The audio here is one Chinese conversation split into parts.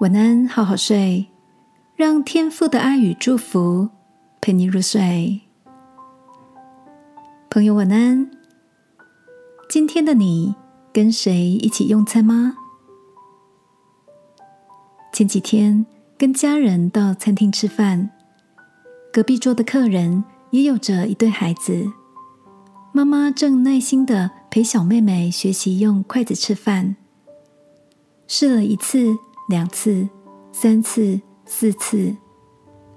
晚安，好好睡，让天父的爱与祝福陪你入睡。朋友，晚安。今天的你跟谁一起用餐吗？前几天跟家人到餐厅吃饭，隔壁桌的客人也有着一对孩子，妈妈正耐心的陪小妹妹学习用筷子吃饭，试了一次。两次、三次、四次，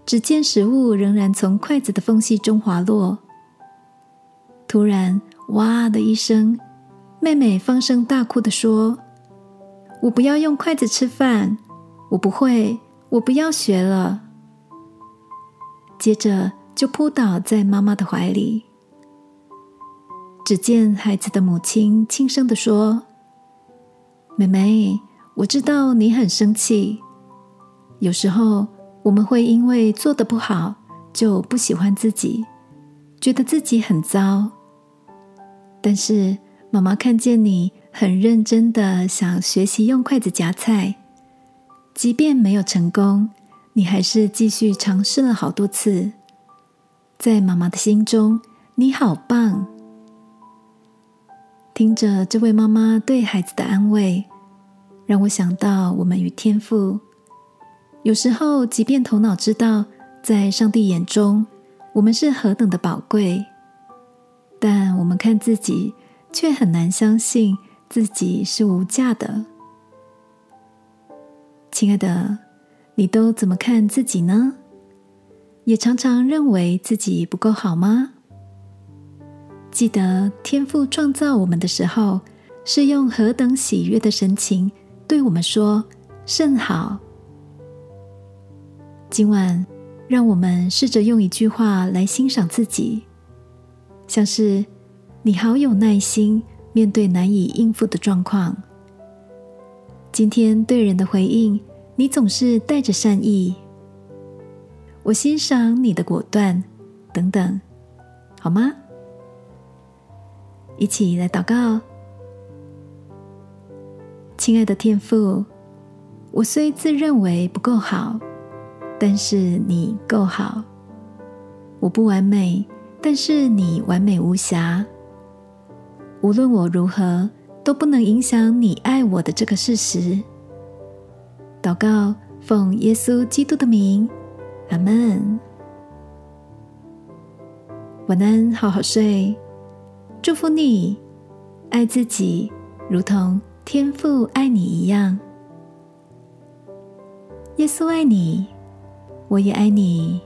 只见食物仍然从筷子的缝隙中滑落。突然，哇的一声，妹妹放声大哭的说：“我不要用筷子吃饭，我不会，我不要学了。”接着就扑倒在妈妈的怀里。只见孩子的母亲轻声的说：“妹妹。”我知道你很生气，有时候我们会因为做的不好就不喜欢自己，觉得自己很糟。但是妈妈看见你很认真的想学习用筷子夹菜，即便没有成功，你还是继续尝试了好多次。在妈妈的心中，你好棒。听着这位妈妈对孩子的安慰。让我想到，我们与天父有时候，即便头脑知道，在上帝眼中我们是何等的宝贵，但我们看自己，却很难相信自己是无价的。亲爱的，你都怎么看自己呢？也常常认为自己不够好吗？记得天父创造我们的时候，是用何等喜悦的神情。对我们说甚好。今晚，让我们试着用一句话来欣赏自己，像是“你好有耐心，面对难以应付的状况”。今天对人的回应，你总是带着善意。我欣赏你的果断，等等，好吗？一起来祷告。亲爱的天父，我虽自认为不够好，但是你够好。我不完美，但是你完美无瑕。无论我如何，都不能影响你爱我的这个事实。祷告，奉耶稣基督的名，阿门。晚安，好好睡。祝福你，爱自己，如同。天父爱你一样，耶稣爱你，我也爱你。